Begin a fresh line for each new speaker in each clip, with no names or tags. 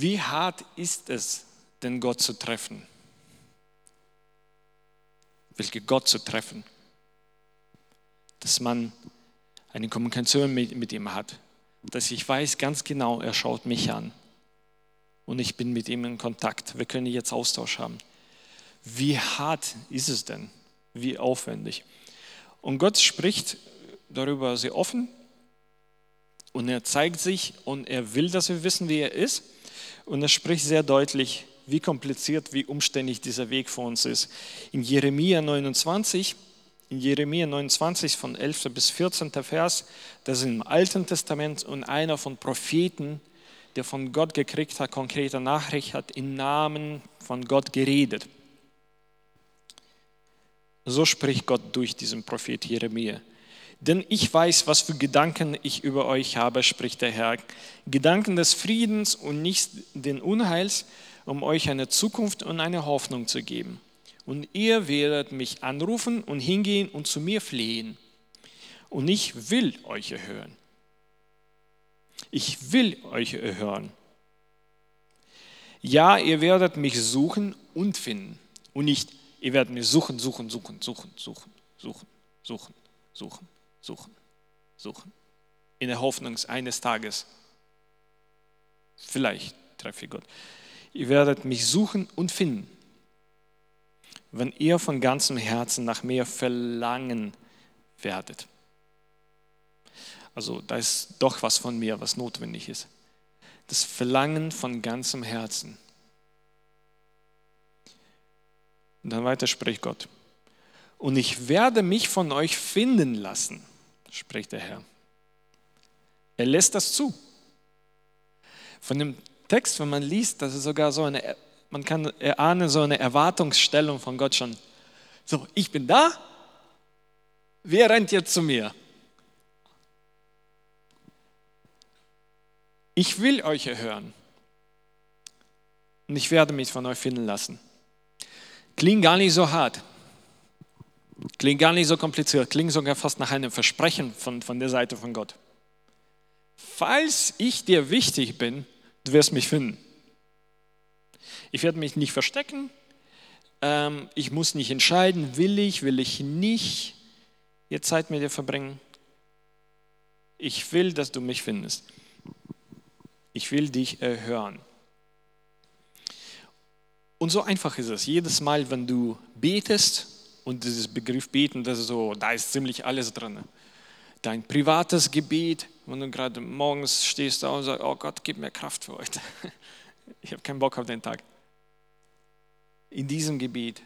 Wie hart ist es, denn Gott zu treffen? Welche Gott zu treffen? Dass man eine Kommunikation mit, mit ihm hat. Dass ich weiß ganz genau, er schaut mich an. Und ich bin mit ihm in Kontakt. Wir können jetzt Austausch haben. Wie hart ist es denn? Wie aufwendig? Und Gott spricht darüber sehr offen und er zeigt sich und er will, dass wir wissen, wie er ist. Und er spricht sehr deutlich, wie kompliziert, wie umständlich dieser Weg für uns ist. In Jeremia 29, in Jeremia 29 von 11. bis 14. Vers, das ist im Alten Testament und einer von Propheten, der von Gott gekriegt hat, konkrete Nachricht hat, im Namen von Gott geredet. So spricht Gott durch diesen Prophet Jeremia. Denn ich weiß, was für Gedanken ich über euch habe, spricht der Herr. Gedanken des Friedens und nicht den Unheils, um euch eine Zukunft und eine Hoffnung zu geben. Und ihr werdet mich anrufen und hingehen und zu mir flehen. Und ich will euch erhören. Ich will euch erhören. Ja, ihr werdet mich suchen und finden. Und nicht, ihr werdet mich suchen, suchen, suchen, suchen, suchen, suchen, suchen, suchen suchen, suchen. In der Hoffnung eines Tages, vielleicht treffe ich Gott. Ihr werdet mich suchen und finden, wenn ihr von ganzem Herzen nach mir verlangen werdet. Also da ist doch was von mir, was notwendig ist. Das Verlangen von ganzem Herzen. Und dann weiter spricht Gott. Und ich werde mich von euch finden lassen spricht der Herr. Er lässt das zu. Von dem Text, wenn man liest, das ist sogar so eine, man kann erahnen, so eine Erwartungsstellung von Gott schon. So, ich bin da, wer rennt jetzt zu mir? Ich will euch erhören und ich werde mich von euch finden lassen. Klingt gar nicht so hart. Klingt gar nicht so kompliziert, klingt sogar fast nach einem Versprechen von, von der Seite von Gott. Falls ich dir wichtig bin, du wirst mich finden. Ich werde mich nicht verstecken. Ähm, ich muss nicht entscheiden, will ich, will ich nicht jetzt Zeit mit dir verbringen. Ich will, dass du mich findest. Ich will dich erhören. Und so einfach ist es. Jedes Mal, wenn du betest, und dieses Begriff beten, das ist so, da ist ziemlich alles drin. Dein privates Gebet, wenn du gerade morgens stehst da und sagst, oh Gott, gib mir Kraft für heute. Ich habe keinen Bock auf den Tag. In diesem Gebet,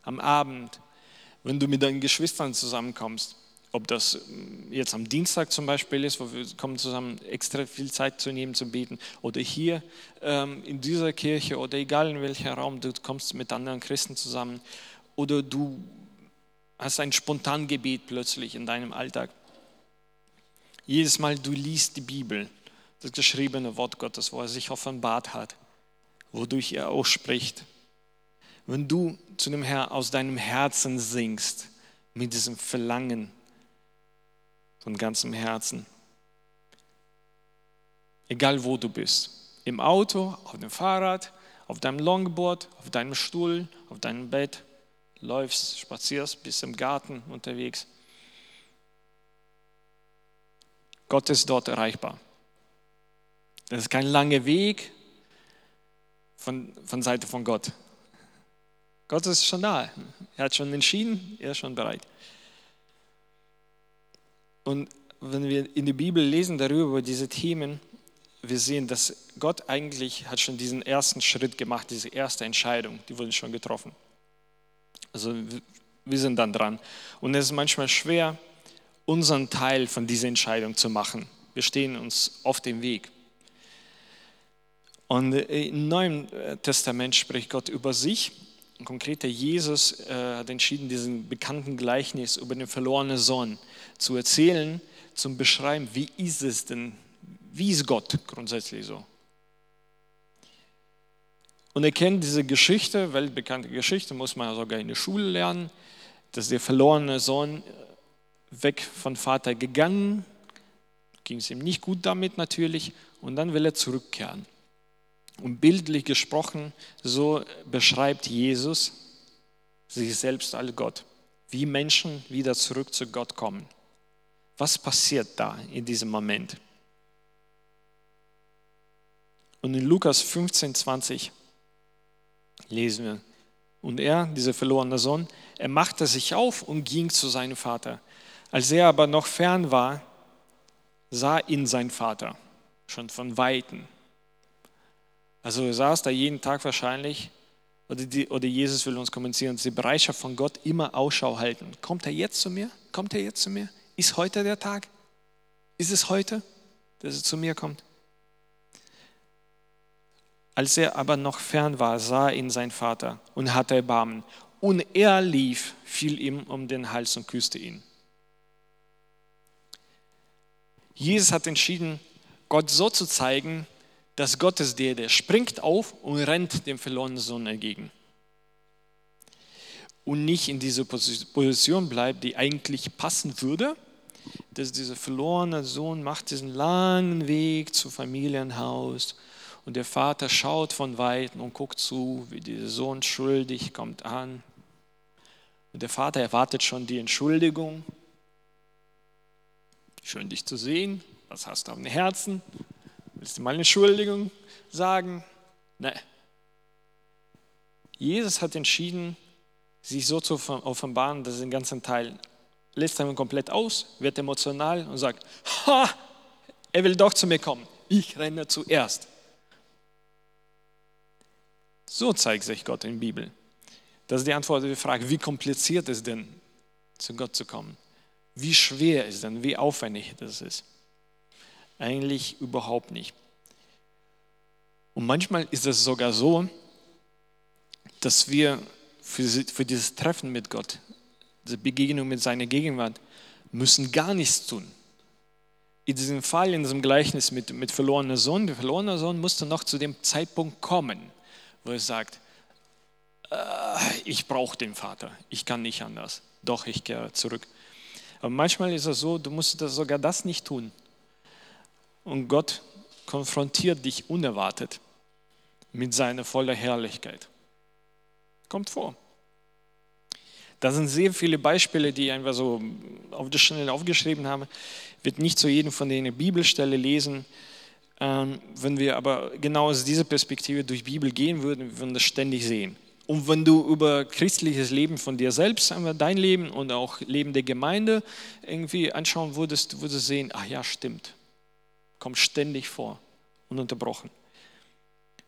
am Abend, wenn du mit deinen Geschwistern zusammenkommst, ob das mm, jetzt am Dienstag zum Beispiel ist, wo wir kommen zusammen, extra viel Zeit zu nehmen, zu beten, oder hier ähm, in dieser Kirche oder egal in welchem Raum, du kommst mit anderen Christen zusammen oder du hast ein Spontangebet plötzlich in deinem Alltag. Jedes Mal du liest die Bibel, das geschriebene Wort Gottes, wo er sich offenbart hat, wodurch er auch spricht. Wenn du zu dem Herrn aus deinem Herzen singst, mit diesem Verlangen von ganzem Herzen, egal wo du bist, im Auto, auf dem Fahrrad, auf deinem Longboard, auf deinem Stuhl, auf deinem Bett, läufst, spazierst, bist im Garten unterwegs. Gott ist dort erreichbar. Das ist kein langer Weg von, von Seite von Gott. Gott ist schon da. Er hat schon entschieden, er ist schon bereit. Und wenn wir in der Bibel lesen darüber, über diese Themen, wir sehen, dass Gott eigentlich hat schon diesen ersten Schritt gemacht, diese erste Entscheidung, die wurde schon getroffen. Also wir sind dann dran. Und es ist manchmal schwer, unseren Teil von dieser Entscheidung zu machen. Wir stehen uns auf dem Weg. Und im Neuen Testament spricht Gott über sich. Konkret Jesus äh, hat entschieden, diesen bekannten Gleichnis über den verlorenen Sohn zu erzählen, zum Beschreiben, wie ist es denn, wie ist Gott grundsätzlich so? Und er kennt diese Geschichte, weltbekannte Geschichte, muss man sogar in der Schule lernen, dass der verlorene Sohn weg von Vater gegangen, ging es ihm nicht gut damit natürlich, und dann will er zurückkehren. Und bildlich gesprochen, so beschreibt Jesus sich selbst als Gott, wie Menschen wieder zurück zu Gott kommen. Was passiert da in diesem Moment? Und in Lukas 15, 20 lesen wir, und er, dieser verlorene Sohn, er machte sich auf und ging zu seinem Vater. Als er aber noch fern war, sah ihn sein Vater schon von Weitem. Also er saß da jeden Tag wahrscheinlich, oder, die, oder Jesus will uns kommunizieren, die Bereitschaft von Gott immer Ausschau halten. Kommt er jetzt zu mir? Kommt er jetzt zu mir? Ist heute der Tag? Ist es heute, dass er zu mir kommt? Als er aber noch fern war, sah ihn sein Vater und hatte Erbarmen. Und er lief, fiel ihm um den Hals und küsste ihn. Jesus hat entschieden, Gott so zu zeigen, dass Gott ist der, der springt auf und rennt dem verlorenen Sohn entgegen. Und nicht in dieser Position bleibt, die eigentlich passen würde, dass dieser verlorene Sohn macht diesen langen Weg zum Familienhaus und der Vater schaut von weitem und guckt zu, wie der Sohn schuldig kommt an. Und der Vater erwartet schon die Entschuldigung. Schön dich zu sehen. Was hast du auf dem Herzen? Willst du mal eine Entschuldigung sagen? Nein. Jesus hat entschieden, sich so zu offenbaren, dass er den ganzen Teil lässt er komplett aus, wird emotional und sagt, ha, er will doch zu mir kommen. Ich renne zuerst. So zeigt sich Gott in der Bibel. Das ist die Antwort auf die Frage, wie kompliziert ist denn, zu Gott zu kommen? Wie schwer ist denn, wie aufwendig das ist? Eigentlich überhaupt nicht. Und manchmal ist es sogar so, dass wir für, für dieses Treffen mit Gott, diese Begegnung mit seiner Gegenwart, müssen gar nichts tun. In diesem Fall, in diesem Gleichnis mit, mit verlorener Sohn, der verlorene Sohn musste noch zu dem Zeitpunkt kommen, wo er sagt, äh, ich brauche den Vater, ich kann nicht anders, doch ich kehre zurück. Aber manchmal ist es so, du musst das, sogar das nicht tun. Und Gott konfrontiert dich unerwartet mit seiner voller Herrlichkeit. Kommt vor. Da sind sehr viele Beispiele, die ich einfach so auf der Schnelle aufgeschrieben habe. Werde nicht zu jedem von denen eine Bibelstelle lesen. Ähm, wenn wir aber genau aus dieser Perspektive durch die Bibel gehen würden, würden wir das ständig sehen. Und wenn du über christliches Leben von dir selbst, dein Leben und auch Leben der Gemeinde irgendwie anschauen würdest, würdest du sehen, ach ja, stimmt. Kommt ständig vor, ununterbrochen.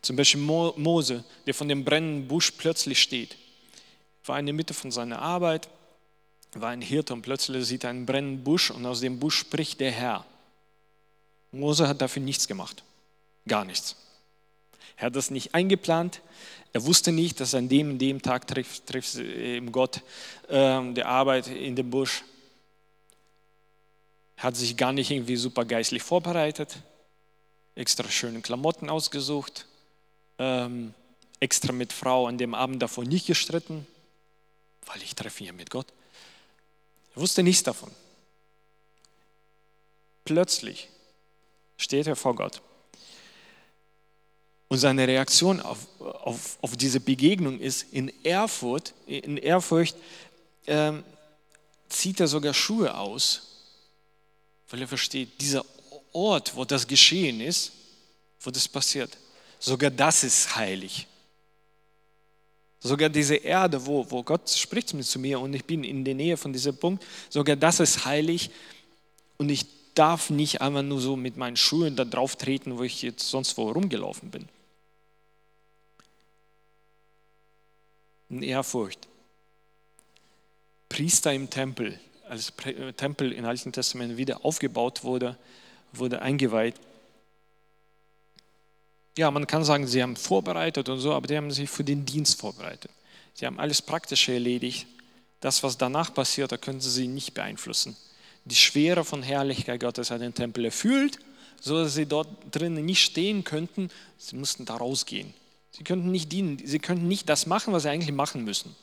Zum Beispiel Mose, der von dem brennenden Busch plötzlich steht. War in der Mitte von seiner Arbeit, war ein Hirte und plötzlich sieht er einen brennenden Busch und aus dem Busch spricht der Herr. Mose hat dafür nichts gemacht. Gar nichts. Er hat das nicht eingeplant. Er wusste nicht, dass an dem, dem Tag trifft, trifft Gott äh, der Arbeit in dem Busch. Er hat sich gar nicht irgendwie super geistlich vorbereitet, extra schöne Klamotten ausgesucht, ähm, extra mit Frau an dem Abend davor nicht gestritten, weil ich treffe hier mit Gott. Er wusste nichts davon. Plötzlich steht er vor Gott. Und seine Reaktion auf, auf, auf diese Begegnung ist, in Ehrfurcht, in Ehrfurcht ähm, zieht er sogar Schuhe aus, weil er versteht, dieser Ort, wo das geschehen ist, wo das passiert, sogar das ist heilig. Sogar diese Erde, wo, wo Gott spricht zu mir und ich bin in der Nähe von diesem Punkt, sogar das ist heilig und ich darf nicht einfach nur so mit meinen Schuhen da drauf treten, wo ich jetzt sonst wo rumgelaufen bin. In Ehrfurcht. Priester im Tempel, als Tempel im Alten Testament wieder aufgebaut wurde, wurde eingeweiht. Ja, man kann sagen, sie haben vorbereitet und so, aber die haben sich für den Dienst vorbereitet. Sie haben alles Praktische erledigt. Das, was danach passiert, da können sie nicht beeinflussen die Schwere von Herrlichkeit Gottes hat den Tempel erfüllt, so dass sie dort drinnen nicht stehen könnten. Sie mussten da rausgehen. Sie könnten nicht dienen, sie könnten nicht das machen, was sie eigentlich machen müssen.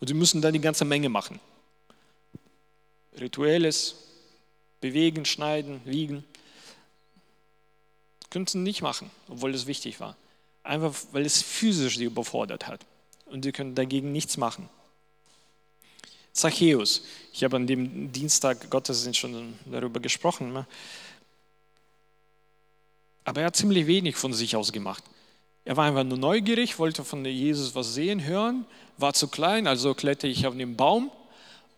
Und sie müssen dann die ganze Menge machen. Rituelles, bewegen, schneiden, wiegen. Könnten sie nicht machen, obwohl es wichtig war. einfach weil es physisch sie überfordert hat. Und sie können dagegen nichts machen. Zachäus, ich habe an dem Dienstag Gottesdienst schon darüber gesprochen, ne? aber er hat ziemlich wenig von sich aus gemacht. Er war einfach nur neugierig, wollte von Jesus was sehen, hören, war zu klein, also kletterte ich auf den Baum,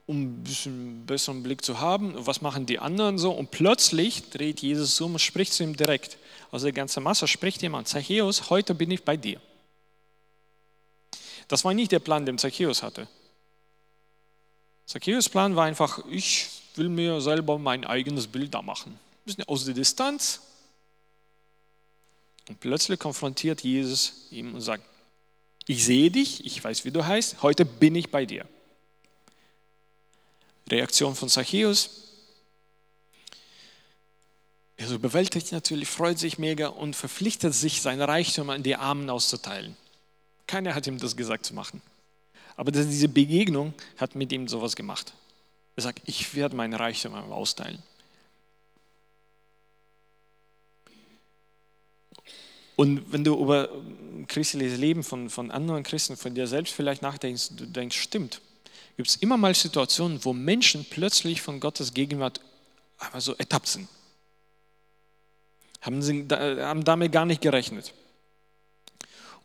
um ein bisschen besseren Blick zu haben. Was machen die anderen so? Und plötzlich dreht Jesus um und spricht zu ihm direkt. Aus der ganzen Masse spricht jemand, Zachäus, heute bin ich bei dir. Das war nicht der Plan, den Zachäus hatte. Zachäus Plan war einfach, ich will mir selber mein eigenes Bild da machen. Ein bisschen aus der Distanz, und plötzlich konfrontiert Jesus ihn und sagt, ich sehe dich, ich weiß, wie du heißt, heute bin ich bei dir. Reaktion von Zachäus. Er so überwältigt natürlich, freut sich mega und verpflichtet sich, sein Reichtum an die Armen auszuteilen. Keiner hat ihm das gesagt zu machen. Aber diese Begegnung hat mit ihm sowas gemacht. Er sagt, ich werde mein Reichtum austeilen. Und wenn du über christliches Leben von, von anderen Christen, von dir selbst vielleicht nachdenkst, du denkst, stimmt, gibt es immer mal Situationen, wo Menschen plötzlich von Gottes Gegenwart einfach so ertappt sind. Haben, sie, haben damit gar nicht gerechnet.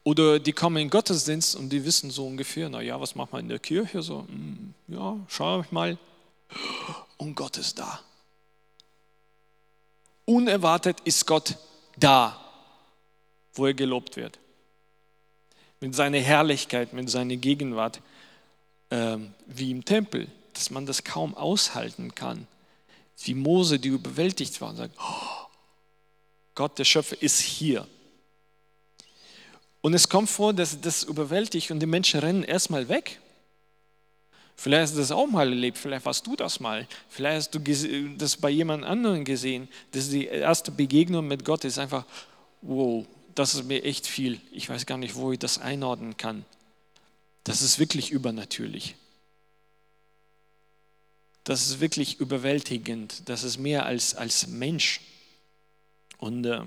Oder die kommen in Gottesdienst und die wissen so ungefähr, naja, was macht man in der Kirche? So, hm, ja, schau ich mal. Und Gott ist da. Unerwartet ist Gott da wo er gelobt wird. Mit seiner Herrlichkeit, mit seiner Gegenwart, äh, wie im Tempel, dass man das kaum aushalten kann. Wie Mose, die überwältigt war und sagt, oh, Gott, der Schöpfer, ist hier. Und es kommt vor, dass das überwältigt und die Menschen rennen erstmal weg. Vielleicht hast du das auch mal erlebt, vielleicht warst du das mal, vielleicht hast du das bei jemand anderem gesehen, dass die erste Begegnung mit Gott ist einfach, wow, das ist mir echt viel. Ich weiß gar nicht, wo ich das einordnen kann. Das ist wirklich übernatürlich. Das ist wirklich überwältigend. Das ist mehr als, als Mensch. Und äh,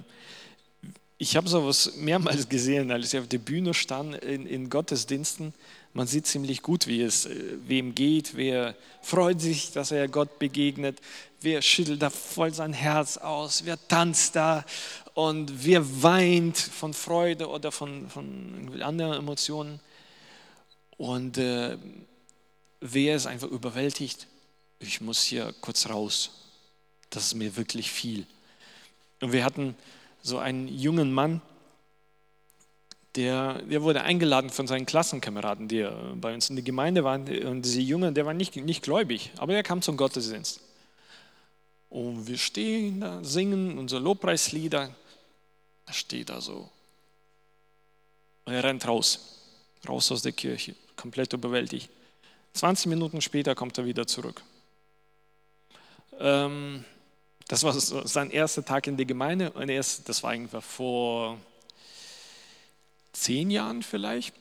ich habe sowas mehrmals gesehen, als ich auf der Bühne stand in, in Gottesdiensten. Man sieht ziemlich gut, wie es äh, wem geht, wer freut sich, dass er Gott begegnet, wer schüttelt da voll sein Herz aus, wer tanzt da? Und wer weint von Freude oder von, von anderen Emotionen? Und äh, wer ist einfach überwältigt, ich muss hier kurz raus, das ist mir wirklich viel. Und wir hatten so einen jungen Mann, der, der wurde eingeladen von seinen Klassenkameraden, die bei uns in der Gemeinde waren. Und dieser Junge, der war nicht, nicht gläubig, aber er kam zum Gottesdienst. Und wir stehen da, singen unsere Lobpreislieder. Er steht da so. Und er rennt raus, raus aus der Kirche, komplett überwältigt. 20 Minuten später kommt er wieder zurück. Ähm, das war sein erster Tag in der Gemeinde und erst, das war irgendwann vor zehn Jahren vielleicht.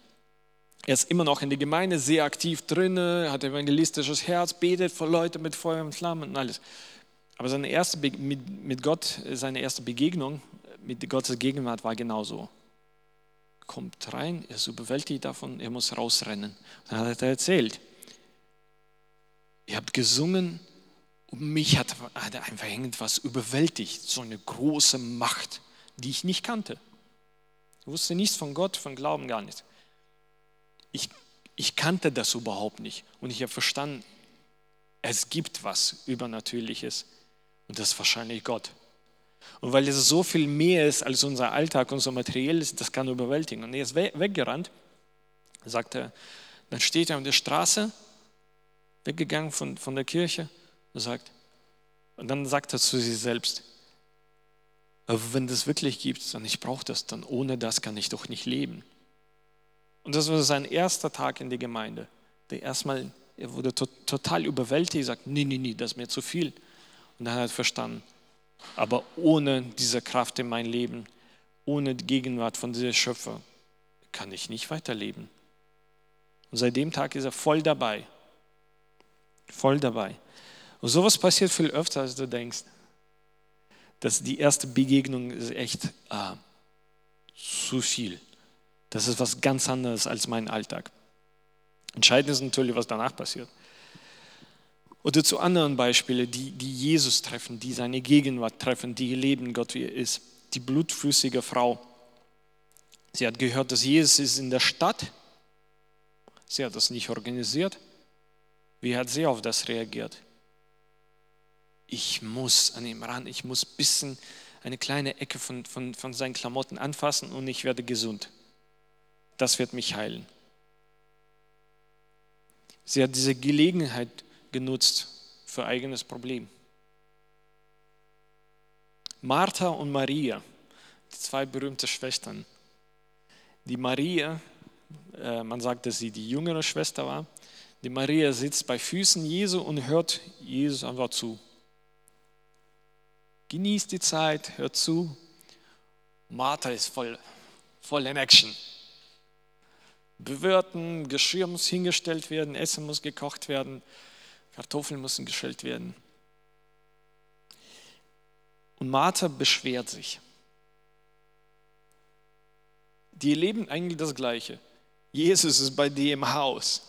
Er ist immer noch in der Gemeinde, sehr aktiv drin, hat evangelistisches Herz, betet vor Leute mit Feuer und Flammen und alles. Aber seine erste Be mit, mit Gott, seine erste Begegnung mit Gottes Gegenwart war genauso. Kommt rein, er ist überwältigt davon, er muss rausrennen. Dann hat er erzählt, ihr habt gesungen und mich hat, hat einfach irgendwas überwältigt, so eine große Macht, die ich nicht kannte. Ich wusste nichts von Gott, von Glauben gar nicht. Ich, ich kannte das überhaupt nicht und ich habe verstanden, es gibt was Übernatürliches und das ist wahrscheinlich Gott. Und weil es so viel mehr ist als unser Alltag, unser Materielles, das kann überwältigen. Und er ist weggerannt, sagt er, dann steht er an der Straße, weggegangen von, von der Kirche und sagt, und dann sagt er zu sich selbst, wenn das wirklich gibt, dann ich brauche das, dann ohne das kann ich doch nicht leben. Und das war sein erster Tag in der Gemeinde. Der erstmal, er wurde to total überwältigt, sagt, nee, nee, nee, das ist mir zu viel. Und dann hat er verstanden, aber ohne diese Kraft in mein Leben, ohne die Gegenwart von dieser Schöpfer, kann ich nicht weiterleben. Und seit dem Tag ist er voll dabei. Voll dabei. Und sowas passiert viel öfter, als du denkst. Dass die erste Begegnung ist echt äh, zu viel. Das ist was ganz anderes als mein Alltag. Entscheidend ist natürlich, was danach passiert. Oder zu anderen Beispielen, die, die Jesus treffen, die seine Gegenwart treffen, die leben Gott, wie er ist. Die blutflüssige Frau. Sie hat gehört, dass Jesus ist in der Stadt. Sie hat das nicht organisiert. Wie hat sie auf das reagiert? Ich muss an ihm ran, ich muss ein bisschen eine kleine Ecke von, von, von seinen Klamotten anfassen und ich werde gesund. Das wird mich heilen. Sie hat diese Gelegenheit genutzt für eigenes Problem. Martha und Maria, die zwei berühmte Schwestern. Die Maria, äh, man sagt, dass sie die jüngere Schwester war, die Maria sitzt bei Füßen Jesu und hört Jesus einfach zu. Genießt die Zeit, hört zu. Martha ist voll, voll in Action bewirten, Geschirr muss hingestellt werden, Essen muss gekocht werden, Kartoffeln müssen geschält werden. Und Martha beschwert sich. Die erleben eigentlich das Gleiche. Jesus ist bei dir im Haus.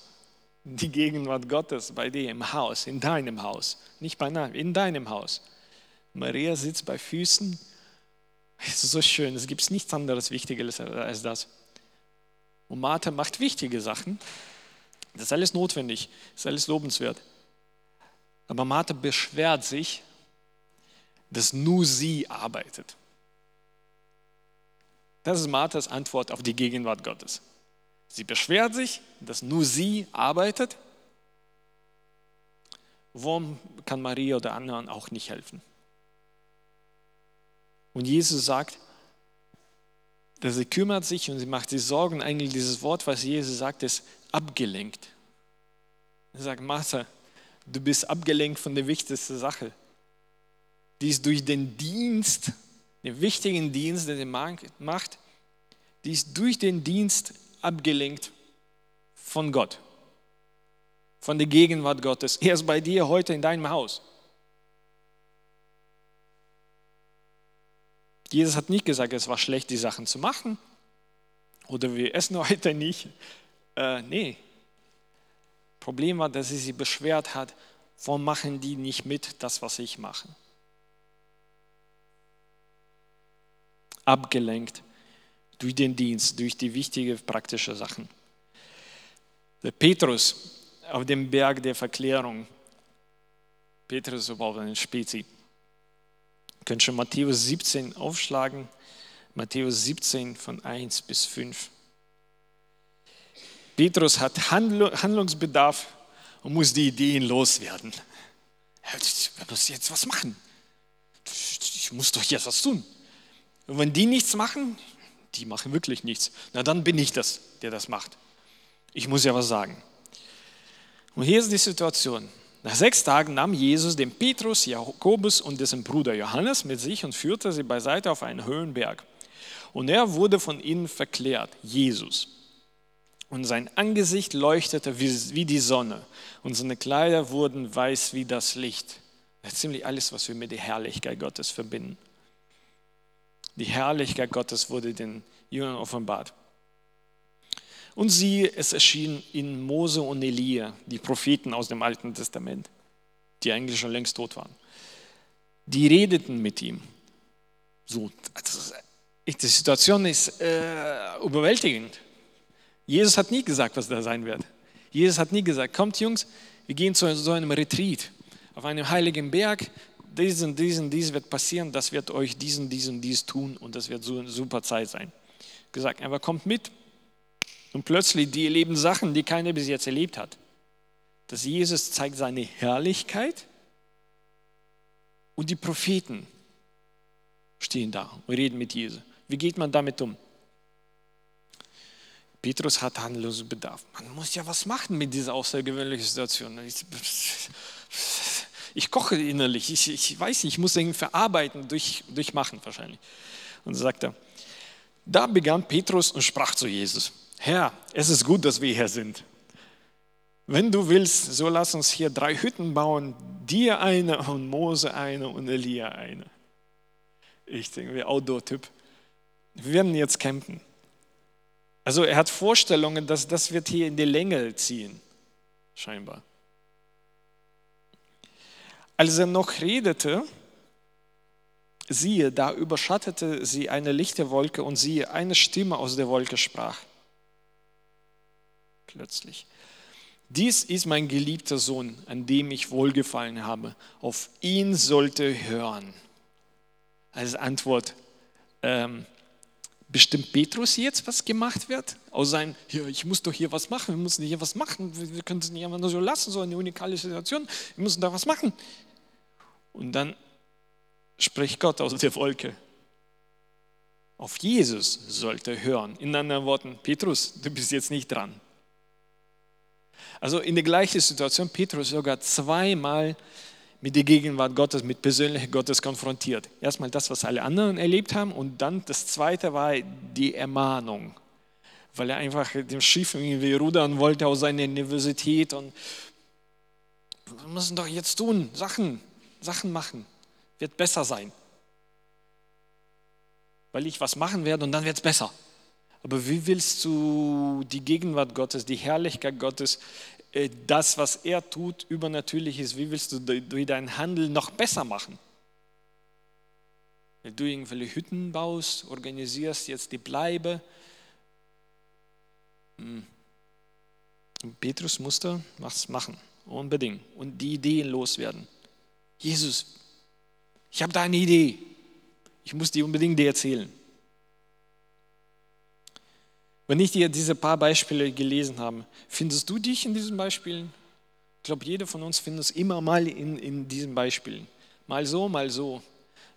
Die Gegenwart Gottes bei dir im Haus, in deinem Haus. Nicht bei einem, in deinem Haus. Maria sitzt bei Füßen. Es ist so schön, es gibt nichts anderes Wichtigeres als das. Und Martha macht wichtige Sachen. Das ist alles notwendig, das ist alles lobenswert. Aber Martha beschwert sich, dass nur sie arbeitet. Das ist Marthas Antwort auf die Gegenwart Gottes. Sie beschwert sich, dass nur sie arbeitet. Warum kann Maria oder anderen auch nicht helfen? Und Jesus sagt, dass sie kümmert sich und sie macht sich Sorgen. Eigentlich dieses Wort, was Jesus sagt, ist abgelenkt. Er sagt, Martha, du bist abgelenkt von der wichtigsten Sache. Die ist durch den Dienst, den wichtigen Dienst, den er macht, die ist durch den Dienst abgelenkt von Gott, von der Gegenwart Gottes. Er ist bei dir heute in deinem Haus. Jesus hat nicht gesagt, es war schlecht, die Sachen zu machen oder wir essen heute nicht. Äh, nee. Problem war, dass sie sich beschwert hat, warum machen die nicht mit das, was ich mache? Abgelenkt durch den Dienst, durch die wichtigen praktischen Sachen. Der Petrus auf dem Berg der Verklärung, Petrus ist überhaupt ein Spezi, könnt schon Matthäus 17 aufschlagen. Matthäus 17 von 1 bis 5. Petrus hat Handlungsbedarf und muss die Ideen loswerden. Ich muss jetzt was machen. Ich muss doch jetzt was tun. Und wenn die nichts machen, die machen wirklich nichts, na dann bin ich das, der das macht. Ich muss ja was sagen. Und hier ist die Situation. Nach sechs Tagen nahm Jesus den Petrus, Jakobus und dessen Bruder Johannes mit sich und führte sie beiseite auf einen Höhenberg. Und er wurde von ihnen verklärt, Jesus. Und sein Angesicht leuchtete wie, die Sonne und seine Kleider wurden weiß wie das Licht. Das ist ziemlich alles, was wir mit der Herrlichkeit Gottes verbinden. Die Herrlichkeit Gottes wurde den Jüngern offenbart. Und siehe, es erschien in Mose und Elia, die Propheten aus dem Alten Testament, die eigentlich schon längst tot waren. Die redeten mit ihm. So, die Situation ist äh, überwältigend. Jesus hat nie gesagt, was da sein wird. Jesus hat nie gesagt, kommt Jungs, wir gehen zu so einem Retreat auf einem heiligen Berg. Diesen, diesen, dies wird passieren, das wird euch diesen, diesen, dies tun und das wird so eine super Zeit sein. Gesagt, aber kommt mit, und plötzlich, die erleben Sachen, die keiner bis jetzt erlebt hat. Dass Jesus zeigt seine Herrlichkeit und die Propheten stehen da und reden mit Jesus. Wie geht man damit um? Petrus hat Handlungsbedarf. Man muss ja was machen mit dieser außergewöhnlichen Situation. Ich, ich koche innerlich. Ich, ich, weiß nicht, ich muss irgendwie verarbeiten, durch, durchmachen wahrscheinlich. Und so sagt er, da begann Petrus und sprach zu Jesus. Herr, es ist gut, dass wir hier sind. Wenn du willst, so lass uns hier drei Hütten bauen, dir eine und Mose eine und Elia eine. Ich denke, wie Outdoor-Typ. wir werden jetzt campen. Also er hat Vorstellungen, dass das wird hier in die Länge ziehen, scheinbar. Als er noch redete, siehe, da überschattete sie eine lichte Wolke und siehe, eine Stimme aus der Wolke sprach. Plötzlich. Dies ist mein geliebter Sohn, an dem ich wohlgefallen habe. Auf ihn sollte hören. Als Antwort, ähm, bestimmt Petrus jetzt, was gemacht wird? Aus seinem, ja, ich muss doch hier was machen, wir müssen hier was machen, wir können es nicht einfach nur so lassen, so eine unikale Situation, wir müssen da was machen. Und dann spricht Gott aus der Wolke. Auf Jesus sollte hören. In anderen Worten, Petrus, du bist jetzt nicht dran. Also in der gleichen Situation, Petrus sogar zweimal mit der Gegenwart Gottes, mit persönlicher Gottes konfrontiert. Erstmal das, was alle anderen erlebt haben und dann das zweite war die Ermahnung, weil er einfach dem Schiff irgendwie rudern wollte aus seiner Universität und wir müssen doch jetzt tun, Sachen, Sachen machen, wird besser sein. Weil ich was machen werde und dann wird es besser. Aber wie willst du die Gegenwart Gottes, die Herrlichkeit Gottes, äh, das, was er tut, übernatürlich ist, wie willst du durch dein Handeln noch besser machen? Wenn du irgendwelche Hütten baust, organisierst jetzt die Bleibe. Hm. Petrus musste was machen, unbedingt. Und die Ideen loswerden. Jesus, ich habe da eine Idee. Ich muss die unbedingt dir erzählen. Wenn ich dir diese paar Beispiele gelesen habe, findest du dich in diesen Beispielen? Ich glaube, jeder von uns findet es immer mal in, in diesen Beispielen. Mal so, mal so.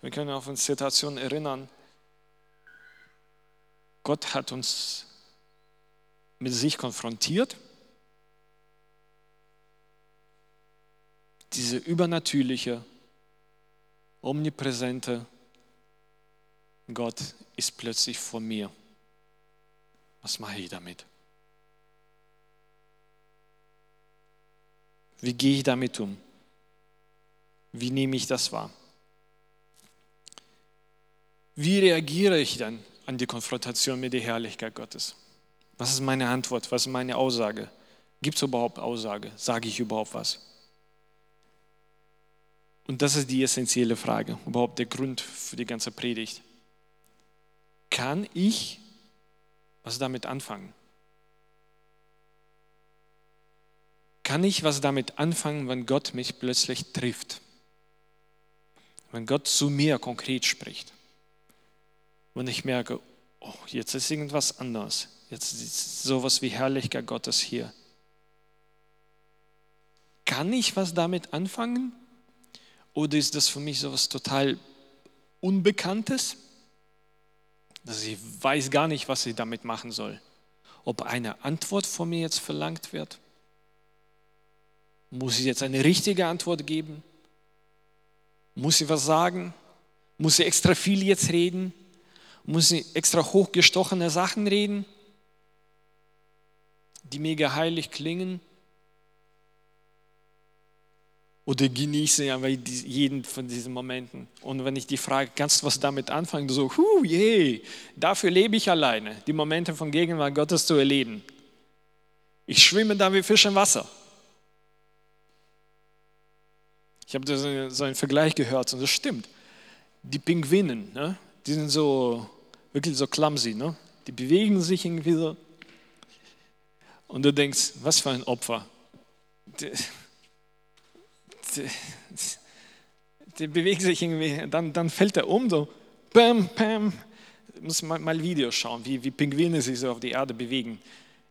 Wir können auf eine Situation erinnern. Gott hat uns mit sich konfrontiert. Diese übernatürliche, omnipräsente Gott ist plötzlich vor mir. Was mache ich damit? Wie gehe ich damit um? Wie nehme ich das wahr? Wie reagiere ich dann an die Konfrontation mit der Herrlichkeit Gottes? Was ist meine Antwort? Was ist meine Aussage? Gibt es überhaupt Aussage? Sage ich überhaupt was? Und das ist die essentielle Frage, überhaupt der Grund für die ganze Predigt. Kann ich was damit anfangen? Kann ich was damit anfangen, wenn Gott mich plötzlich trifft? Wenn Gott zu mir konkret spricht? Wenn ich merke, oh, jetzt ist irgendwas anders. Jetzt ist sowas wie Herrlichkeit Gottes hier. Kann ich was damit anfangen? Oder ist das für mich sowas total Unbekanntes? Ich weiß gar nicht, was ich damit machen soll. Ob eine Antwort von mir jetzt verlangt wird? Muss ich jetzt eine richtige Antwort geben? Muss ich was sagen? Muss ich extra viel jetzt reden? Muss ich extra hochgestochene Sachen reden, die mega heilig klingen? Oder genieße einfach jeden von diesen Momenten. Und wenn ich die Frage, kannst du was damit anfangen? Du so, hu, je, dafür lebe ich alleine, die Momente von Gegenwart Gottes zu erleben. Ich schwimme da wie Fisch im Wasser. Ich habe so einen Vergleich gehört und das stimmt. Die Pinguinen, ne, die sind so wirklich so clumsy, ne? die bewegen sich irgendwie so. Und du denkst, was für ein Opfer. Der bewegt sich irgendwie, dann, dann fällt er um, so, bam, bam. Muss mal, mal Videos schauen, wie, wie Pinguine sich so auf die Erde bewegen.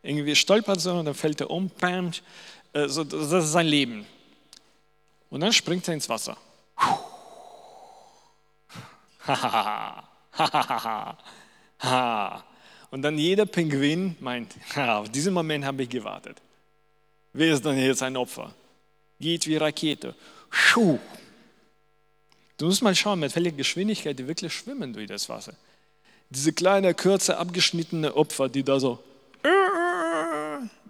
Irgendwie stolpert so und dann fällt er um, bam. Äh, so, das ist sein Leben. Und dann springt er ins Wasser. Und dann jeder Pinguin meint, auf diesen Moment habe ich gewartet. Wer ist dann jetzt ein Opfer? Geht wie Rakete. Schuh. Du musst mal schauen, mit welcher Geschwindigkeit die wirklich schwimmen durch das Wasser. Diese kleine, kurze, abgeschnittene Opfer, die da so,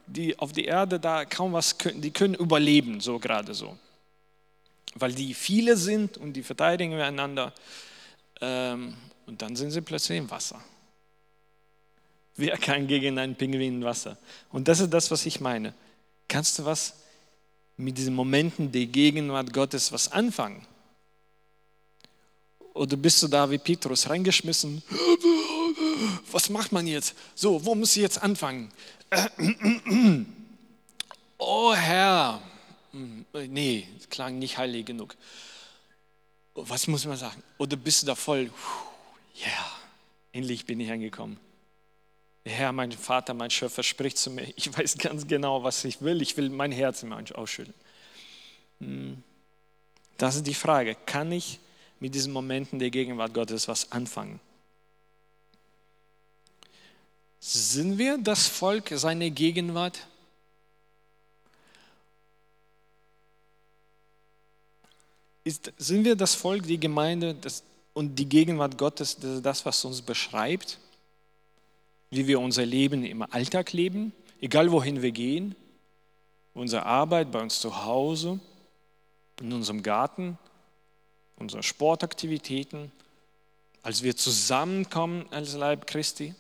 die auf die Erde da kaum was können, die können überleben, so gerade so. Weil die viele sind und die verteidigen einander. Ähm, und dann sind sie plötzlich im Wasser. Wer kann gegen einen Pinguin Wasser? Und das ist das, was ich meine. Kannst du was mit diesen Momenten der Gegenwart Gottes was anfangen? Oder bist du da wie Petrus reingeschmissen? Was macht man jetzt? So, wo muss ich jetzt anfangen? Oh Herr, nee, klang nicht heilig genug. Was muss man sagen? Oder bist du da voll? Ja, yeah, endlich bin ich angekommen. Herr, mein Vater, mein Schöpfer spricht zu mir. Ich weiß ganz genau, was ich will. Ich will mein Herz immer ausschütteln. Hm. Das ist die Frage. Kann ich mit diesen Momenten der Gegenwart Gottes was anfangen? Sind wir das Volk seiner Gegenwart? Ist, sind wir das Volk, die Gemeinde das, und die Gegenwart Gottes, das das, was uns beschreibt? Wie wir unser Leben im Alltag leben, egal wohin wir gehen, unsere Arbeit, bei uns zu Hause, in unserem Garten, unsere Sportaktivitäten, als wir zusammenkommen als Leib Christi?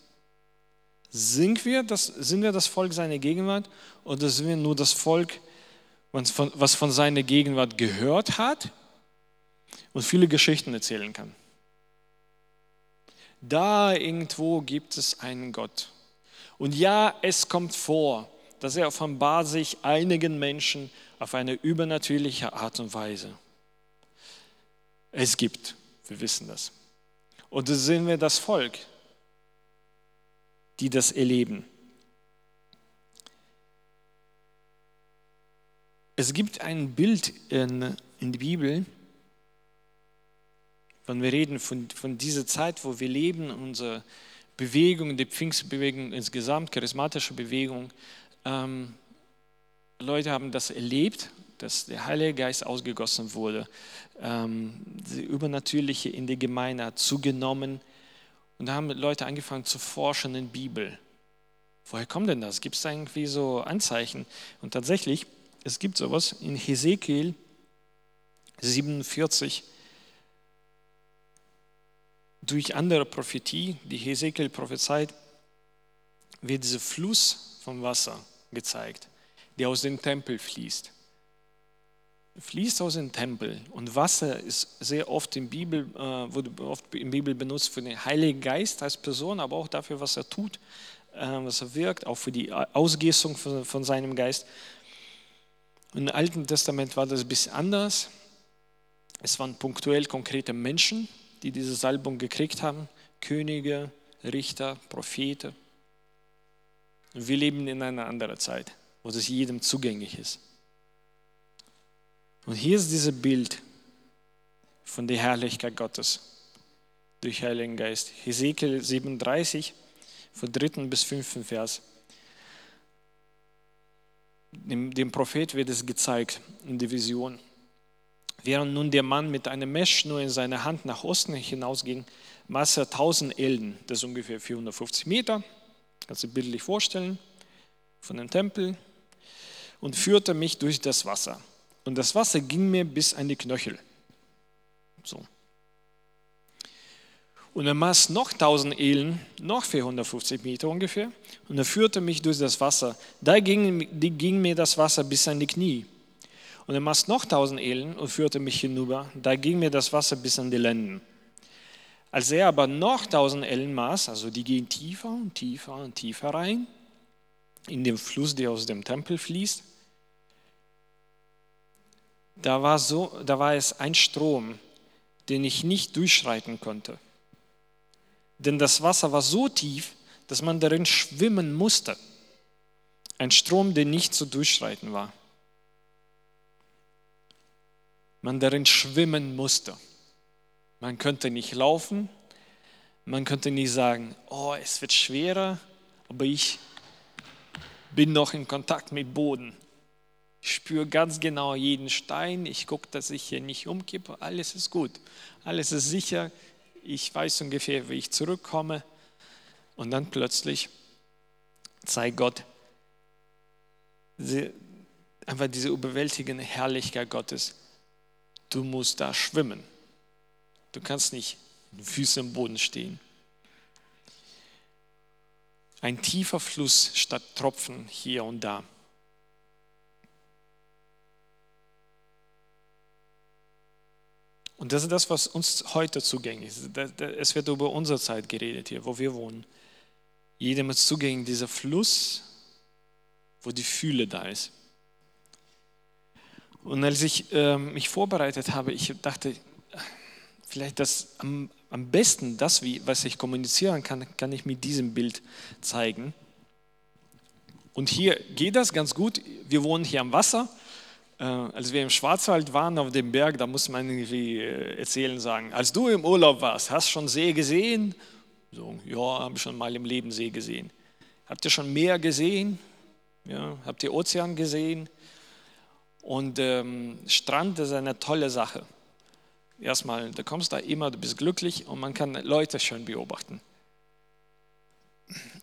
Sind wir das, sind wir das Volk seiner Gegenwart oder sind wir nur das Volk, was von, was von seiner Gegenwart gehört hat und viele Geschichten erzählen kann? Da irgendwo gibt es einen Gott. Und ja, es kommt vor, dass er offenbart sich einigen Menschen auf eine übernatürliche Art und Weise. Es gibt, wir wissen das. Und so sind wir das Volk, die das erleben. Es gibt ein Bild in, in der Bibel, wenn wir reden von, von dieser Zeit, wo wir leben, unsere Bewegung, die Pfingstbewegung insgesamt, charismatische Bewegung, ähm, Leute haben das erlebt, dass der Heilige Geist ausgegossen wurde. Ähm, die Übernatürliche in der Gemeinde hat zugenommen. Und da haben Leute angefangen zu forschen in Bibel. Woher kommt denn das? Gibt es da irgendwie so Anzeichen? Und tatsächlich, es gibt sowas in Hesekiel 47, durch andere Prophetie, die Hesekiel prophezeit, wird dieser Fluss vom Wasser gezeigt, der aus dem Tempel fließt fließt aus dem Tempel und Wasser ist sehr oft in Bibel, äh, wurde oft in Bibel benutzt für den Heiligen Geist als Person, aber auch dafür, was er tut, äh, was er wirkt, auch für die Ausgießung von, von seinem Geist. Im Alten Testament war das ein bisschen anders. Es waren punktuell konkrete Menschen, die diese Salbung gekriegt haben, Könige, Richter, Propheten. wir leben in einer anderen Zeit, wo das jedem zugänglich ist. Und hier ist dieses Bild von der Herrlichkeit Gottes durch Heiligen Geist. Hesekiel 37, von 3. bis 5. Vers. Dem, dem Prophet wird es gezeigt in der Vision. Während nun der Mann mit einem Messschnur in seiner Hand nach Osten hinausging, maß er 1000 Elden, das ist ungefähr 450 Meter, kannst du dir bildlich vorstellen, von dem Tempel, und führte mich durch das Wasser und das Wasser ging mir bis an die Knöchel. So. Und er maß noch 1000 Elen, noch 450 Meter ungefähr, und er führte mich durch das Wasser. Da ging, ging mir das Wasser bis an die Knie. Und er maß noch 1000 Elen und führte mich hinüber. Da ging mir das Wasser bis an die Lenden. Als er aber noch 1000 Ellen maß, also die gehen tiefer und tiefer und tiefer rein, in den Fluss, der aus dem Tempel fließt, da war, so, da war es ein Strom, den ich nicht durchschreiten konnte. Denn das Wasser war so tief, dass man darin schwimmen musste. Ein Strom, der nicht zu durchschreiten war. Man darin schwimmen musste. Man könnte nicht laufen, man könnte nicht sagen, oh, es wird schwerer, aber ich bin noch in Kontakt mit Boden. Ich spüre ganz genau jeden Stein. Ich gucke, dass ich hier nicht umkippe. Alles ist gut. Alles ist sicher. Ich weiß ungefähr, wie ich zurückkomme. Und dann plötzlich zeigt Gott einfach diese überwältigende Herrlichkeit Gottes. Du musst da schwimmen. Du kannst nicht mit Füßen im Boden stehen. Ein tiefer Fluss statt Tropfen hier und da. Und das ist das, was uns heute zugänglich ist. Es wird über unsere Zeit geredet hier, wo wir wohnen. Jedem ist zugänglich dieser Fluss, wo die Fühle da ist. Und als ich äh, mich vorbereitet habe, ich dachte, vielleicht das am, am besten, das, wie, was ich kommunizieren kann, kann ich mit diesem Bild zeigen. Und hier geht das ganz gut. Wir wohnen hier am Wasser äh, als wir im Schwarzwald waren auf dem Berg, da muss man irgendwie äh, erzählen sagen, als du im Urlaub warst, hast du schon See gesehen? So, ja, habe ich schon mal im Leben See gesehen. Habt ihr schon Meer gesehen? Ja, habt ihr Ozean gesehen? Und ähm, Strand ist eine tolle Sache. Erstmal, du kommst da immer, du bist glücklich und man kann Leute schön beobachten.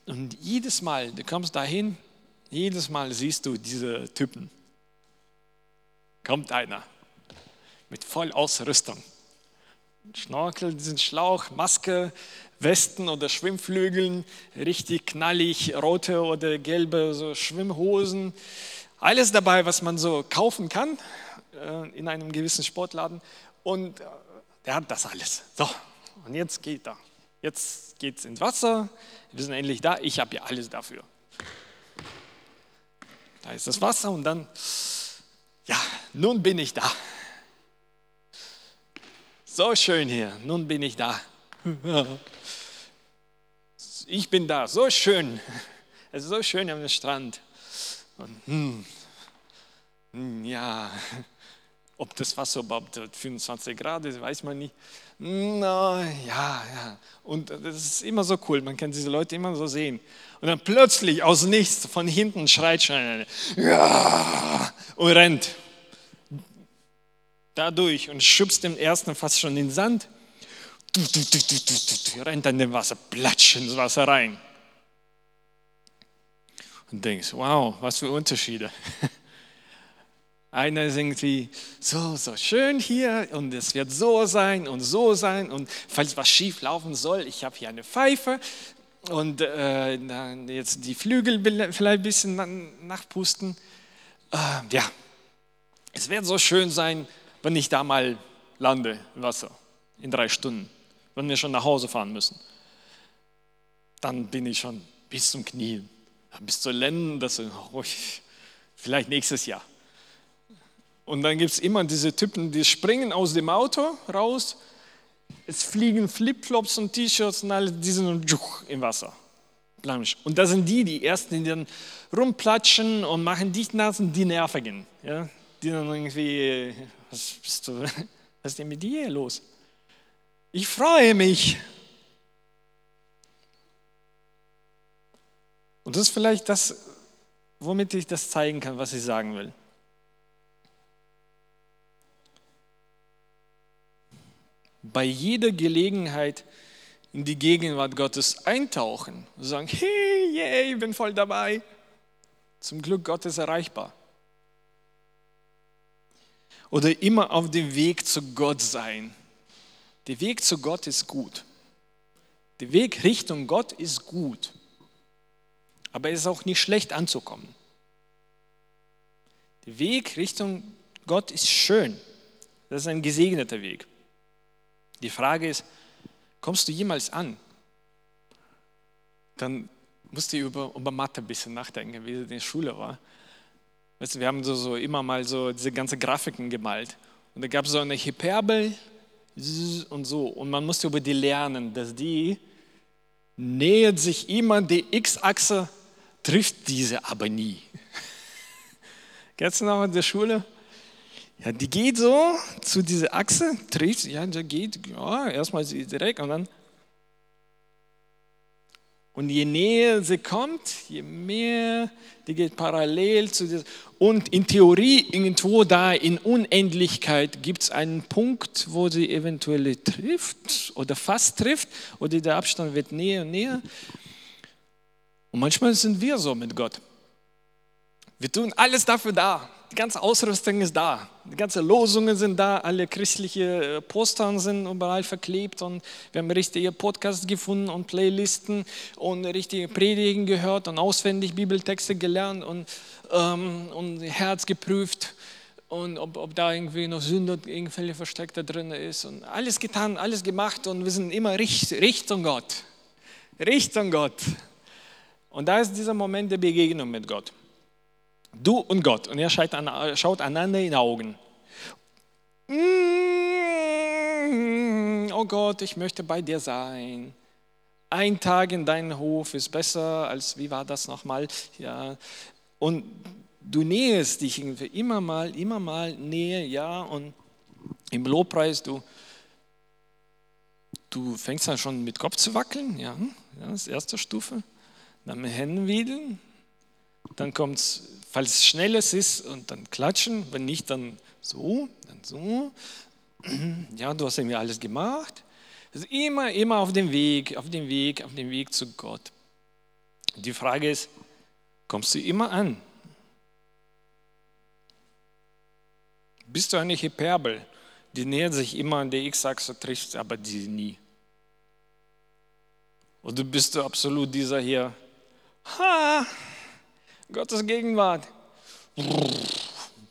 Und jedes Mal, du kommst dahin, jedes Mal siehst du diese Typen kommt einer mit Vollausrüstung. Schnorkel, diesen Schlauch, Maske, Westen oder Schwimmflügeln, richtig knallig, rote oder gelbe so Schwimmhosen. Alles dabei, was man so kaufen kann äh, in einem gewissen Sportladen. Und äh, der hat das alles. So, und jetzt geht er. Jetzt geht es ins Wasser. Wir sind endlich da. Ich habe ja alles dafür. Da ist das Wasser und dann ja, nun bin ich da. So schön hier, nun bin ich da. Ich bin da, so schön. Es ist so schön am Strand. Und, hm, hm ja, ob das Wasser überhaupt 25 Grad ist, weiß man nicht. No, ja, ja. Und das ist immer so cool, man kann diese Leute immer so sehen. Und dann plötzlich aus nichts von hinten schreit schon einer, ja, und rennt dadurch und schubst dem ersten fast schon in den Sand. Rennt dann dem Wasser, platsch ins Wasser rein. Und denkst, wow, was für Unterschiede. Einer ist irgendwie so, so schön hier und es wird so sein und so sein und falls was schief laufen soll, ich habe hier eine Pfeife und äh, jetzt die Flügel vielleicht ein bisschen nachpusten. Äh, ja, es wird so schön sein, wenn ich da mal lande im Wasser in drei Stunden, wenn wir schon nach Hause fahren müssen. Dann bin ich schon bis zum Knie, bis zur Lenden, das oh, vielleicht nächstes Jahr. Und dann gibt es immer diese Typen, die springen aus dem Auto raus, es fliegen Flipflops und T-Shirts und alle, die sind im Wasser. Und das sind die, die ersten, die dann rumplatschen und machen dich nass und die Nervigen. Ja? Die dann irgendwie, was, bist du, was ist denn mit dir los? Ich freue mich. Und das ist vielleicht das, womit ich das zeigen kann, was ich sagen will. bei jeder Gelegenheit in die Gegenwart Gottes eintauchen und sagen, hey, yeah, ich bin voll dabei. Zum Glück Gottes erreichbar. Oder immer auf dem Weg zu Gott sein. Der Weg zu Gott ist gut. Der Weg Richtung Gott ist gut. Aber es ist auch nicht schlecht anzukommen. Der Weg Richtung Gott ist schön. Das ist ein gesegneter Weg. Die Frage ist, kommst du jemals an? Dann musst du über, über Mathe ein bisschen nachdenken, wie es in der Schule war. Weißt du, wir haben so, so immer mal so diese ganzen Grafiken gemalt. Und da gab es so eine Hyperbel und so. Und man musste über die lernen, dass die nähert sich immer die X-Achse, trifft diese aber nie. Kennst du noch in der Schule? Ja, die geht so zu dieser Achse, trifft, ja, der geht, ja, erstmal direkt und dann. Und je näher sie kommt, je mehr, die geht parallel zu dieser. Und in Theorie, irgendwo da in Unendlichkeit, gibt es einen Punkt, wo sie eventuell trifft oder fast trifft oder der Abstand wird näher und näher. Und manchmal sind wir so mit Gott. Wir tun alles dafür da, die ganze Ausrüstung ist da. Die ganzen Losungen sind da, alle christlichen Postern sind überall verklebt und wir haben richtige Podcasts gefunden und Playlisten und richtige Predigen gehört und auswendig Bibeltexte gelernt und, ähm, und Herz geprüft und ob, ob da irgendwie noch Sünde irgendwelche versteckt da drin ist und alles getan, alles gemacht und wir sind immer Richtung Gott. Richtung Gott. Und da ist dieser Moment der Begegnung mit Gott. Du und Gott. Und er schaut, an, schaut einander in die Augen. Oh Gott, ich möchte bei dir sein. Ein Tag in deinem Hof ist besser als, wie war das nochmal? Ja. Und du näherst dich irgendwie immer mal, immer mal näher, ja. Und im Lobpreis, du, du fängst dann schon mit Kopf zu wackeln, ja. ja das ist erste Stufe. Händen wedeln. Dann kommt es falls es schnelles ist und dann klatschen, wenn nicht, dann so, dann so. Ja, du hast irgendwie alles gemacht. Also immer, immer auf dem Weg, auf dem Weg, auf dem Weg zu Gott. Die Frage ist, kommst du immer an? Bist du eine Hyperbel, die nähert sich immer an der X-Achse, trifft aber die nie? Oder bist du absolut dieser hier, ha, Gottes Gegenwart.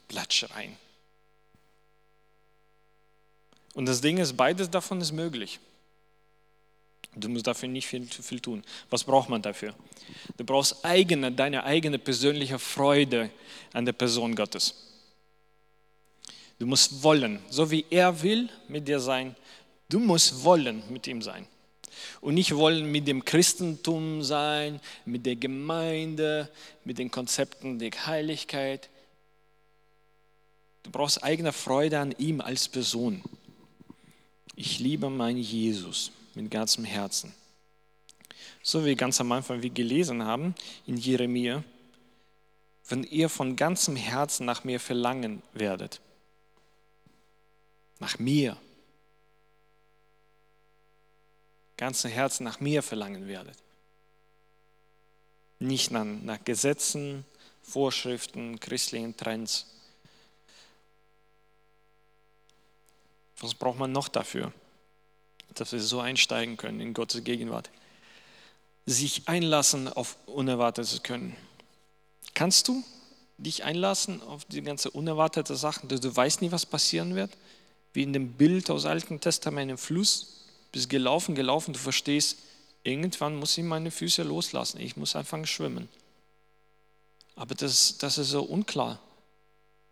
Platsch rein. Und das Ding ist, beides davon ist möglich. Du musst dafür nicht viel, viel tun. Was braucht man dafür? Du brauchst eigene, deine eigene persönliche Freude an der Person Gottes. Du musst wollen, so wie er will mit dir sein, du musst wollen mit ihm sein und nicht wollen mit dem Christentum sein, mit der Gemeinde, mit den Konzepten der Heiligkeit. Du brauchst eigene Freude an ihm als Person. Ich liebe meinen Jesus mit ganzem Herzen. So wie ganz am Anfang wir gelesen haben in Jeremia, wenn ihr von ganzem Herzen nach mir verlangen werdet, nach mir, ganzen Herzen nach mir verlangen werdet. Nicht nach, nach Gesetzen, Vorschriften, christlichen Trends. Was braucht man noch dafür, dass wir so einsteigen können in Gottes Gegenwart? Sich einlassen auf Unerwartetes können. Kannst du dich einlassen auf die ganze unerwartete Sachen, dass du weißt nie, was passieren wird? Wie in dem Bild aus Alten Testament im Fluss bist gelaufen, gelaufen, du verstehst, irgendwann muss ich meine Füße loslassen, ich muss anfangen schwimmen. Aber das, das ist so unklar.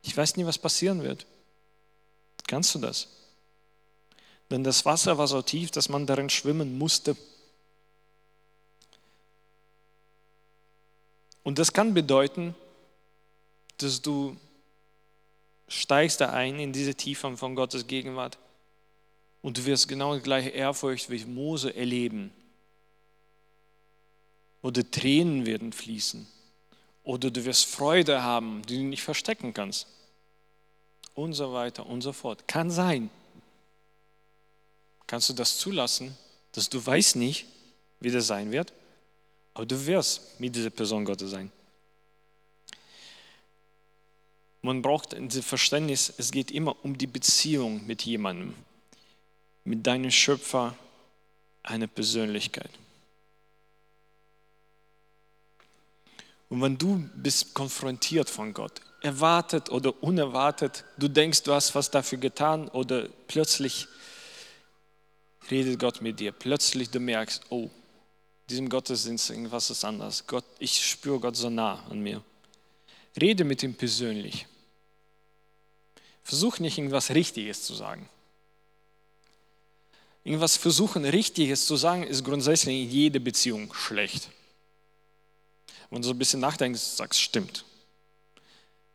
Ich weiß nie, was passieren wird. Kannst du das? Denn das Wasser war so tief, dass man darin schwimmen musste. Und das kann bedeuten, dass du steigst da ein in diese Tiefe von Gottes Gegenwart und du wirst genau die gleiche Ehrfurcht wie Mose erleben. Oder Tränen werden fließen. Oder du wirst Freude haben, die du nicht verstecken kannst. Und so weiter und so fort. Kann sein. Kannst du das zulassen, dass du weißt nicht, wie das sein wird? Aber du wirst mit dieser Person Gottes sein. Man braucht ein Verständnis, es geht immer um die Beziehung mit jemandem mit deinem Schöpfer eine Persönlichkeit. Und wenn du bist konfrontiert von Gott, erwartet oder unerwartet, du denkst, du hast was dafür getan oder plötzlich redet Gott mit dir, plötzlich du merkst, oh, diesem Gottesdienst irgendwas ist anders. Gott, ich spüre Gott so nah an mir. Rede mit ihm persönlich. Versuch nicht irgendwas Richtiges zu sagen. Irgendwas versuchen, Richtiges zu sagen, ist grundsätzlich in jeder Beziehung schlecht. Wenn du so ein bisschen nachdenkst, sagst, stimmt.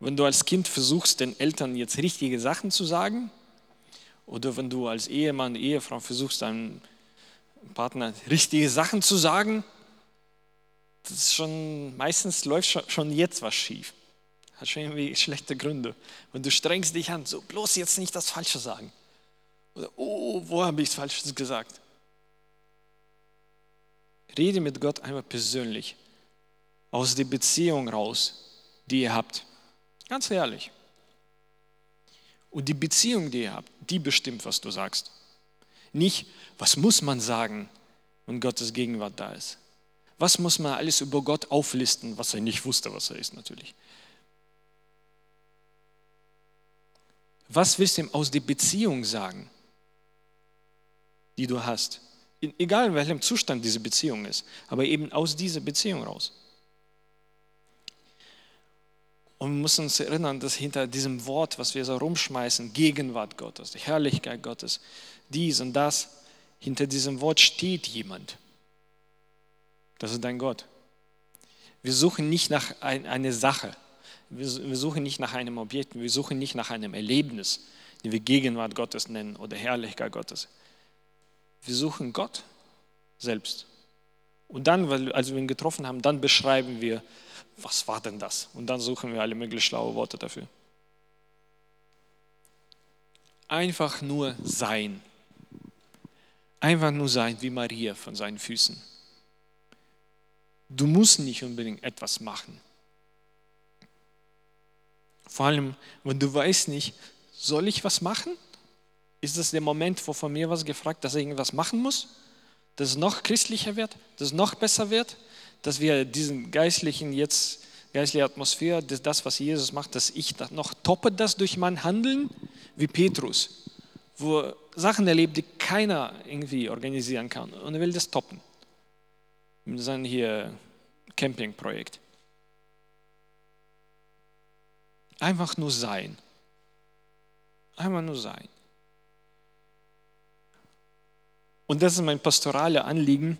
Wenn du als Kind versuchst, den Eltern jetzt richtige Sachen zu sagen, oder wenn du als Ehemann, Ehefrau versuchst, deinem Partner richtige Sachen zu sagen, das ist schon, meistens läuft schon jetzt was schief. Hat schon irgendwie schlechte Gründe. Und du strengst dich an, so bloß jetzt nicht das Falsche sagen. Oder, oh, wo habe ich es Falsches gesagt? Rede mit Gott einmal persönlich, aus der Beziehung raus, die ihr habt. Ganz ehrlich, Und die Beziehung, die ihr habt, die bestimmt, was du sagst. Nicht, was muss man sagen, wenn Gottes Gegenwart da ist. Was muss man alles über Gott auflisten, was er nicht wusste, was er ist natürlich. Was willst du ihm aus der Beziehung sagen, die du hast? Egal in welchem Zustand diese Beziehung ist, aber eben aus dieser Beziehung raus. Und wir müssen uns erinnern, dass hinter diesem Wort, was wir so rumschmeißen, Gegenwart Gottes, die Herrlichkeit Gottes, dies und das, hinter diesem Wort steht jemand. Das ist dein Gott. Wir suchen nicht nach einer Sache. Wir suchen nicht nach einem Objekt. Wir suchen nicht nach einem Erlebnis, den wir Gegenwart Gottes nennen oder Herrlichkeit Gottes. Wir suchen Gott selbst. Und dann, als wir ihn getroffen haben, dann beschreiben wir, was war denn das? Und dann suchen wir alle möglichen schlaue Worte dafür. Einfach nur sein. Einfach nur sein wie Maria von seinen Füßen. Du musst nicht unbedingt etwas machen. Vor allem, wenn du weißt nicht, soll ich was machen? Ist das der Moment, wo von mir was gefragt, dass ich irgendwas machen muss? Dass es noch christlicher wird, dass es noch besser wird, dass wir diesen geistlichen jetzt, geistliche Atmosphäre, das, was Jesus macht, dass ich das noch toppe das durch mein Handeln, wie Petrus, wo Sachen erlebt, die keiner irgendwie organisieren kann. Und er will das toppen. Mit seinem hier Campingprojekt. Einfach nur sein. Einfach nur sein. Und das ist mein pastorales Anliegen,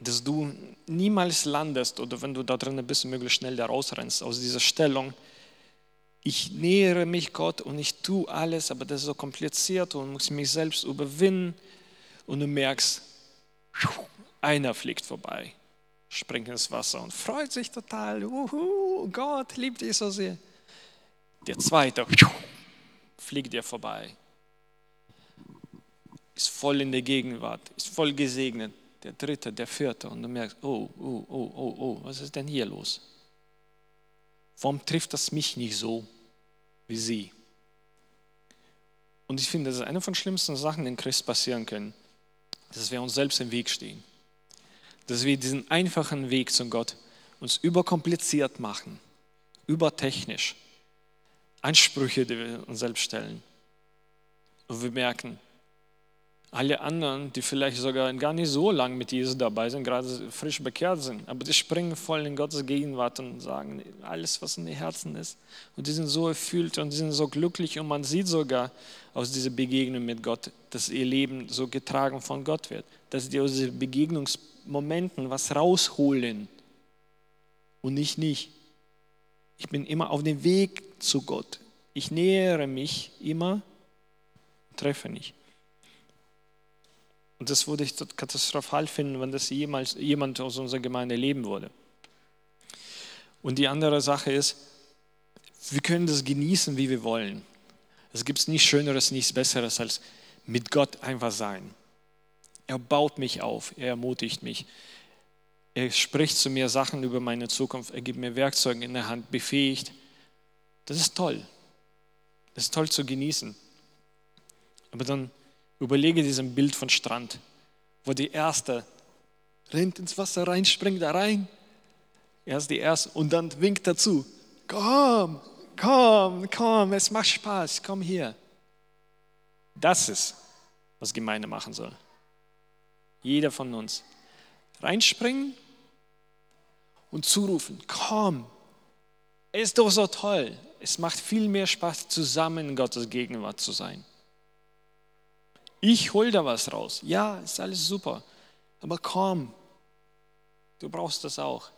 dass du niemals landest oder wenn du da drin bist, möglichst schnell da rausrennst aus dieser Stellung. Ich nähere mich Gott und ich tue alles, aber das ist so kompliziert und muss mich selbst überwinden und du merkst, einer fliegt vorbei, springt ins Wasser und freut sich total. Uhu, Gott liebt dich so sehr. Der zweite fliegt dir vorbei ist voll in der Gegenwart, ist voll gesegnet. Der dritte, der vierte und du merkst, oh, oh, oh, oh, oh, was ist denn hier los? Warum trifft das mich nicht so wie sie? Und ich finde, das ist eine von den schlimmsten Sachen, die in Christ passieren können, dass wir uns selbst im Weg stehen. Dass wir diesen einfachen Weg zu Gott uns überkompliziert machen, übertechnisch. Ansprüche, die wir uns selbst stellen. Und wir merken, alle anderen, die vielleicht sogar gar nicht so lange mit Jesus dabei sind, gerade frisch bekehrt sind, aber die springen voll in Gottes Gegenwart und sagen alles, was in den Herzen ist. Und die sind so erfüllt und die sind so glücklich und man sieht sogar aus dieser Begegnung mit Gott, dass ihr Leben so getragen von Gott wird, dass die aus diesen Begegnungsmomenten was rausholen und ich nicht. Ich bin immer auf dem Weg zu Gott. Ich nähere mich immer, treffe nicht. Und das würde ich katastrophal finden, wenn das jemals jemand aus unserer Gemeinde leben würde. Und die andere Sache ist, wir können das genießen, wie wir wollen. Es gibt nichts Schöneres, nichts Besseres, als mit Gott einfach sein. Er baut mich auf, er ermutigt mich. Er spricht zu mir Sachen über meine Zukunft, er gibt mir Werkzeuge in der Hand, befähigt. Das ist toll. Das ist toll zu genießen. Aber dann Überlege diesem Bild von Strand, wo die Erste rennt ins Wasser rein, springt da rein. Er ist die Erste und dann winkt dazu. Komm, komm, komm, es macht Spaß, komm hier. Das ist, was Gemeinde machen soll. Jeder von uns. Reinspringen und zurufen, komm, es ist doch so toll. Es macht viel mehr Spaß, zusammen in Gottes Gegenwart zu sein. Ich hol da was raus. Ja, ist alles super. Aber komm, du brauchst das auch.